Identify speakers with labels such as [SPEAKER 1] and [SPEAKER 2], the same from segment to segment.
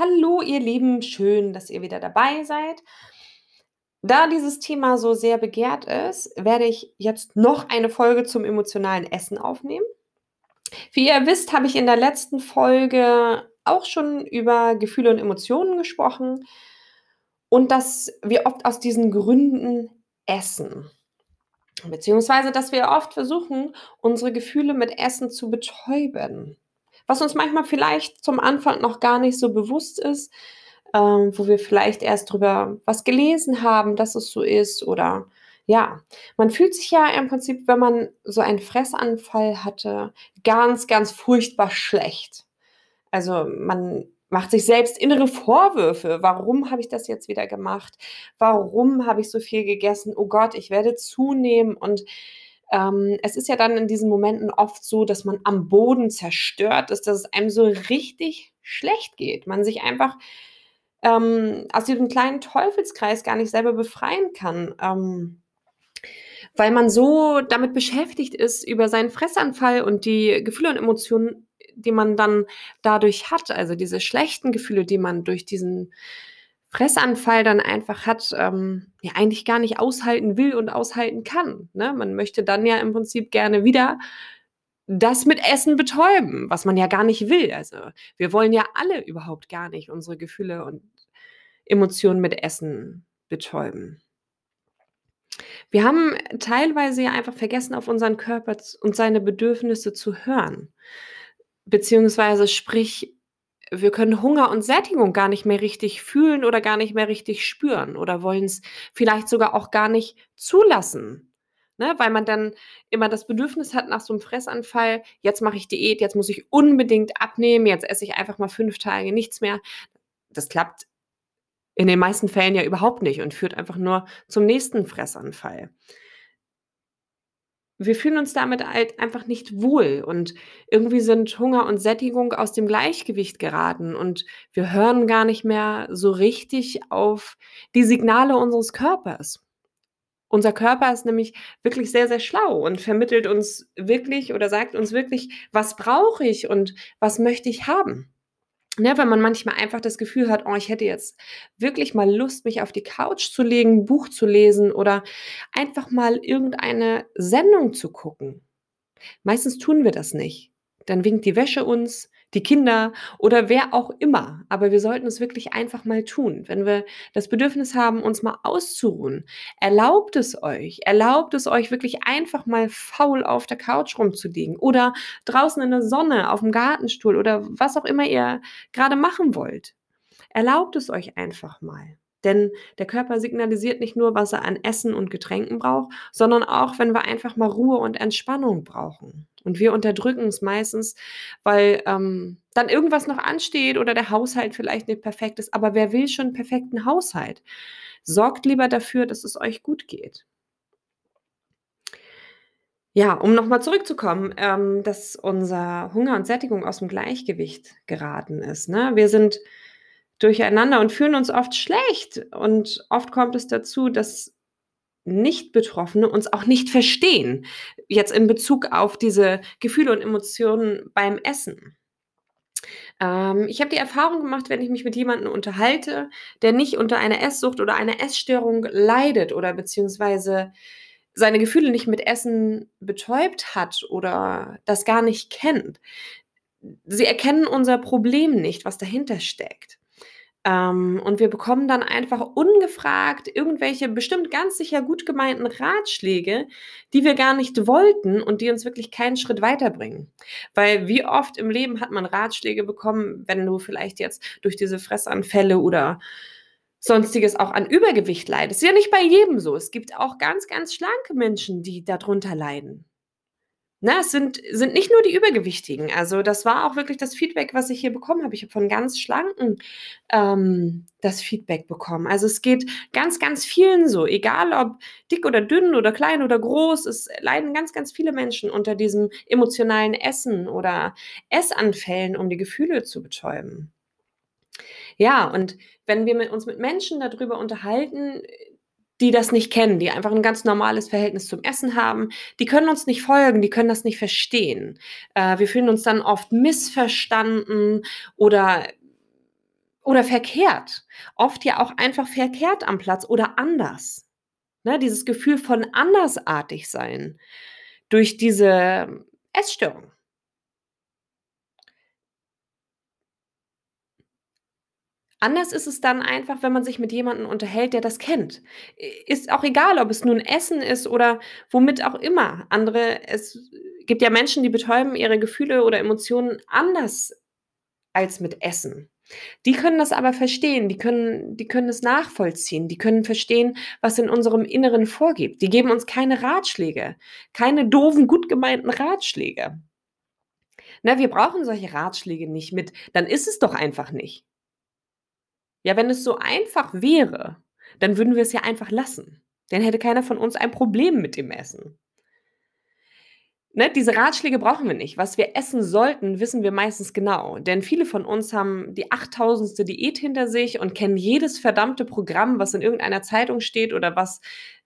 [SPEAKER 1] Hallo, ihr Lieben, schön, dass ihr wieder dabei seid. Da dieses Thema so sehr begehrt ist, werde ich jetzt noch eine Folge zum emotionalen Essen aufnehmen. Wie ihr wisst, habe ich in der letzten Folge auch schon über Gefühle und Emotionen gesprochen und dass wir oft aus diesen Gründen essen. Beziehungsweise, dass wir oft versuchen, unsere Gefühle mit Essen zu betäuben was uns manchmal vielleicht zum Anfang noch gar nicht so bewusst ist, ähm, wo wir vielleicht erst drüber was gelesen haben, dass es so ist oder ja, man fühlt sich ja im Prinzip, wenn man so einen Fressanfall hatte, ganz, ganz furchtbar schlecht. Also man macht sich selbst innere Vorwürfe. Warum habe ich das jetzt wieder gemacht? Warum habe ich so viel gegessen? Oh Gott, ich werde zunehmen und ähm, es ist ja dann in diesen Momenten oft so, dass man am Boden zerstört ist, dass es einem so richtig schlecht geht. Man sich einfach ähm, aus diesem kleinen Teufelskreis gar nicht selber befreien kann. Ähm, weil man so damit beschäftigt ist, über seinen Fressanfall und die Gefühle und Emotionen, die man dann dadurch hat, also diese schlechten Gefühle, die man durch diesen Fressanfall dann einfach hat, ähm, ja eigentlich gar nicht aushalten will und aushalten kann. Ne? Man möchte dann ja im Prinzip gerne wieder das mit Essen betäuben, was man ja gar nicht will. Also wir wollen ja alle überhaupt gar nicht unsere Gefühle und Emotionen mit Essen betäuben. Wir haben teilweise ja einfach vergessen, auf unseren Körper und seine Bedürfnisse zu hören. Beziehungsweise sprich, wir können Hunger und Sättigung gar nicht mehr richtig fühlen oder gar nicht mehr richtig spüren oder wollen es vielleicht sogar auch gar nicht zulassen. Ne? Weil man dann immer das Bedürfnis hat nach so einem Fressanfall, jetzt mache ich Diät, jetzt muss ich unbedingt abnehmen, jetzt esse ich einfach mal fünf Tage nichts mehr. Das klappt in den meisten Fällen ja überhaupt nicht und führt einfach nur zum nächsten Fressanfall wir fühlen uns damit halt einfach nicht wohl und irgendwie sind Hunger und Sättigung aus dem Gleichgewicht geraten und wir hören gar nicht mehr so richtig auf die Signale unseres Körpers. Unser Körper ist nämlich wirklich sehr, sehr schlau und vermittelt uns wirklich oder sagt uns wirklich, was brauche ich und was möchte ich haben. Ne, wenn man manchmal einfach das Gefühl hat, oh, ich hätte jetzt wirklich mal Lust, mich auf die Couch zu legen, ein Buch zu lesen oder einfach mal irgendeine Sendung zu gucken. Meistens tun wir das nicht. Dann winkt die Wäsche uns, die Kinder oder wer auch immer. Aber wir sollten es wirklich einfach mal tun. Wenn wir das Bedürfnis haben, uns mal auszuruhen, erlaubt es euch, erlaubt es euch wirklich einfach mal faul auf der Couch rumzuliegen oder draußen in der Sonne, auf dem Gartenstuhl oder was auch immer ihr gerade machen wollt. Erlaubt es euch einfach mal. Denn der Körper signalisiert nicht nur, was er an Essen und Getränken braucht, sondern auch, wenn wir einfach mal Ruhe und Entspannung brauchen. Und wir unterdrücken es meistens, weil ähm, dann irgendwas noch ansteht oder der Haushalt vielleicht nicht perfekt ist. Aber wer will schon einen perfekten Haushalt? Sorgt lieber dafür, dass es euch gut geht. Ja, um nochmal zurückzukommen, ähm, dass unser Hunger und Sättigung aus dem Gleichgewicht geraten ist. Ne? Wir sind durcheinander und fühlen uns oft schlecht. Und oft kommt es dazu, dass Nicht-Betroffene uns auch nicht verstehen. Jetzt in Bezug auf diese Gefühle und Emotionen beim Essen. Ähm, ich habe die Erfahrung gemacht, wenn ich mich mit jemandem unterhalte, der nicht unter einer Esssucht oder einer Essstörung leidet oder beziehungsweise seine Gefühle nicht mit Essen betäubt hat oder das gar nicht kennt. Sie erkennen unser Problem nicht, was dahinter steckt. Ähm, und wir bekommen dann einfach ungefragt irgendwelche bestimmt ganz sicher gut gemeinten Ratschläge, die wir gar nicht wollten und die uns wirklich keinen Schritt weiterbringen. Weil wie oft im Leben hat man Ratschläge bekommen, wenn du vielleicht jetzt durch diese Fressanfälle oder sonstiges auch an Übergewicht leidest. Ist ja nicht bei jedem so. Es gibt auch ganz, ganz schlanke Menschen, die darunter leiden. Na, es sind, sind nicht nur die Übergewichtigen. Also das war auch wirklich das Feedback, was ich hier bekommen habe. Ich habe von ganz Schlanken ähm, das Feedback bekommen. Also es geht ganz, ganz vielen so. Egal ob dick oder dünn oder klein oder groß, es leiden ganz, ganz viele Menschen unter diesem emotionalen Essen oder Essanfällen, um die Gefühle zu betäuben. Ja, und wenn wir mit uns mit Menschen darüber unterhalten, die das nicht kennen, die einfach ein ganz normales Verhältnis zum Essen haben, die können uns nicht folgen, die können das nicht verstehen. Äh, wir fühlen uns dann oft missverstanden oder oder verkehrt. Oft ja auch einfach verkehrt am Platz oder anders. Ne, dieses Gefühl von andersartig sein durch diese Essstörung. Anders ist es dann einfach, wenn man sich mit jemandem unterhält, der das kennt. Ist auch egal, ob es nun Essen ist oder womit auch immer. Andere, es gibt ja Menschen, die betäuben ihre Gefühle oder Emotionen anders als mit Essen. Die können das aber verstehen, die können, die können es nachvollziehen, die können verstehen, was in unserem Inneren vorgeht. Die geben uns keine Ratschläge, keine doofen, gut gemeinten Ratschläge. Na, wir brauchen solche Ratschläge nicht mit, dann ist es doch einfach nicht. Ja, wenn es so einfach wäre, dann würden wir es ja einfach lassen. Dann hätte keiner von uns ein Problem mit dem Essen. Ne, diese Ratschläge brauchen wir nicht. Was wir essen sollten, wissen wir meistens genau. Denn viele von uns haben die 8000. Diät hinter sich und kennen jedes verdammte Programm, was in irgendeiner Zeitung steht oder was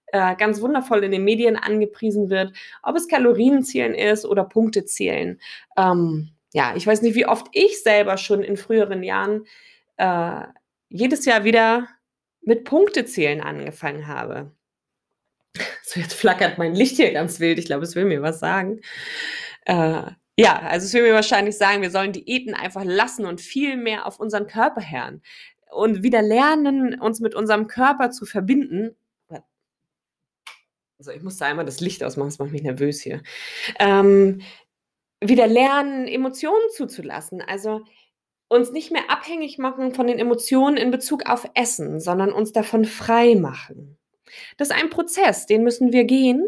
[SPEAKER 1] äh, ganz wundervoll in den Medien angepriesen wird. Ob es Kalorienzählen ist oder Punktezählen. Ähm, ja, ich weiß nicht, wie oft ich selber schon in früheren Jahren äh, jedes Jahr wieder mit Punktezählen angefangen habe. So, jetzt flackert mein Licht hier ganz wild. Ich glaube, es will mir was sagen. Äh, ja, also es will mir wahrscheinlich sagen, wir sollen Diäten einfach lassen und viel mehr auf unseren Körper hören und wieder lernen, uns mit unserem Körper zu verbinden. Also ich muss da einmal das Licht ausmachen, das macht mich nervös hier. Ähm, wieder lernen, Emotionen zuzulassen. Also uns nicht mehr abhängig machen von den Emotionen in Bezug auf Essen, sondern uns davon frei machen. Das ist ein Prozess, den müssen wir gehen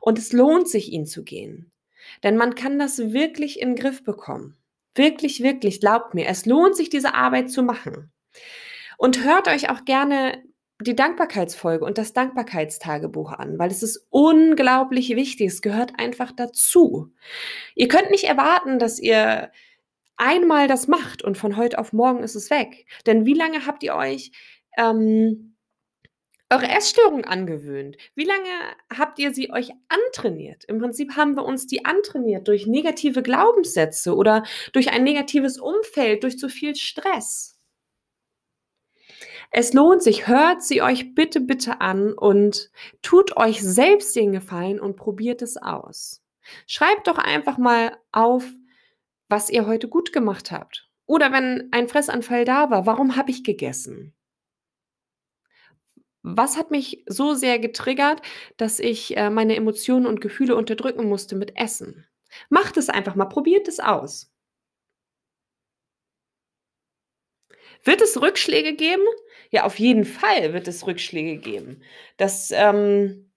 [SPEAKER 1] und es lohnt sich, ihn zu gehen. Denn man kann das wirklich in den Griff bekommen. Wirklich, wirklich, glaubt mir, es lohnt sich, diese Arbeit zu machen. Und hört euch auch gerne die Dankbarkeitsfolge und das Dankbarkeitstagebuch an, weil es ist unglaublich wichtig. Es gehört einfach dazu. Ihr könnt nicht erwarten, dass ihr einmal das macht und von heute auf morgen ist es weg. Denn wie lange habt ihr euch ähm, eure Essstörung angewöhnt? Wie lange habt ihr sie euch antrainiert? Im Prinzip haben wir uns die antrainiert durch negative Glaubenssätze oder durch ein negatives Umfeld, durch zu viel Stress. Es lohnt sich, hört sie euch bitte, bitte an und tut euch selbst den Gefallen und probiert es aus. Schreibt doch einfach mal auf, was ihr heute gut gemacht habt. Oder wenn ein Fressanfall da war, warum habe ich gegessen? Was hat mich so sehr getriggert, dass ich äh, meine Emotionen und Gefühle unterdrücken musste mit Essen? Macht es einfach mal, probiert es aus. Wird es Rückschläge geben? Ja, auf jeden Fall wird es Rückschläge geben. Das ähm,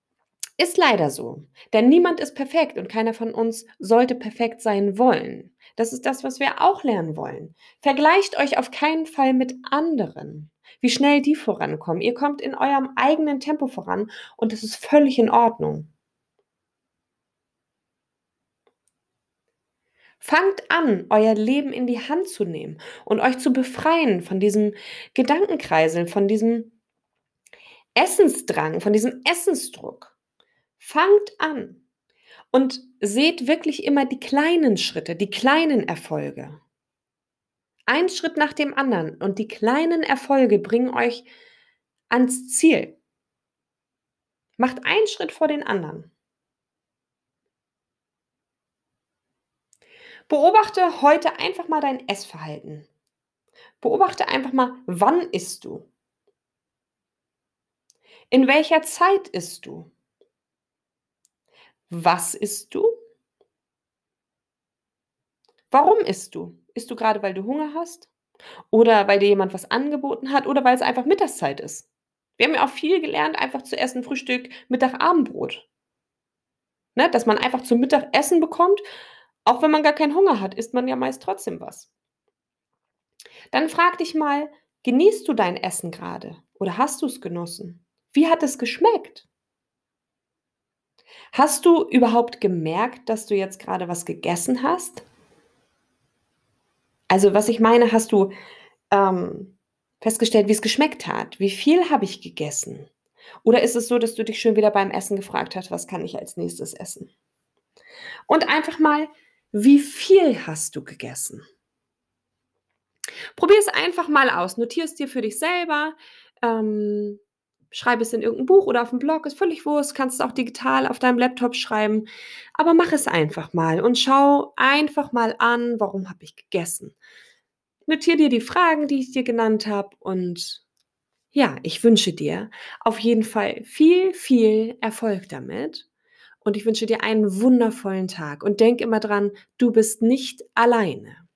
[SPEAKER 1] ist leider so. Denn niemand ist perfekt und keiner von uns sollte perfekt sein wollen. Das ist das, was wir auch lernen wollen. Vergleicht euch auf keinen Fall mit anderen wie schnell die vorankommen. Ihr kommt in eurem eigenen Tempo voran und das ist völlig in Ordnung. Fangt an, euer Leben in die Hand zu nehmen und euch zu befreien von diesem Gedankenkreiseln, von diesem Essensdrang, von diesem Essensdruck. Fangt an und seht wirklich immer die kleinen Schritte, die kleinen Erfolge. Ein Schritt nach dem anderen und die kleinen Erfolge bringen euch ans Ziel. Macht einen Schritt vor den anderen. Beobachte heute einfach mal dein Essverhalten. Beobachte einfach mal, wann isst du? In welcher Zeit isst du? Was isst du? Warum isst du? Isst du gerade, weil du Hunger hast? Oder weil dir jemand was angeboten hat? Oder weil es einfach Mittagszeit ist? Wir haben ja auch viel gelernt, einfach zu essen, Frühstück, Mittag, Abendbrot. Ne? Dass man einfach zum Mittag Essen bekommt, auch wenn man gar keinen Hunger hat, isst man ja meist trotzdem was. Dann frag dich mal, genießt du dein Essen gerade oder hast du es genossen? Wie hat es geschmeckt? Hast du überhaupt gemerkt, dass du jetzt gerade was gegessen hast? Also, was ich meine, hast du ähm, festgestellt, wie es geschmeckt hat? Wie viel habe ich gegessen? Oder ist es so, dass du dich schon wieder beim Essen gefragt hast, was kann ich als nächstes essen? Und einfach mal, wie viel hast du gegessen? Probier es einfach mal aus. Notier es dir für dich selber. Ähm, schreib es in irgendein Buch oder auf 'n Blog, ist völlig Wurst, kannst du auch digital auf deinem Laptop schreiben. Aber mach es einfach mal und schau einfach mal an: „Warum habe ich gegessen?“ Notier dir die Fragen, die ich dir genannt habe und ja, ich wünsche dir auf jeden Fall viel, viel Erfolg damit und ich wünsche dir einen wundervollen Tag und denk immer dran, du bist nicht alleine.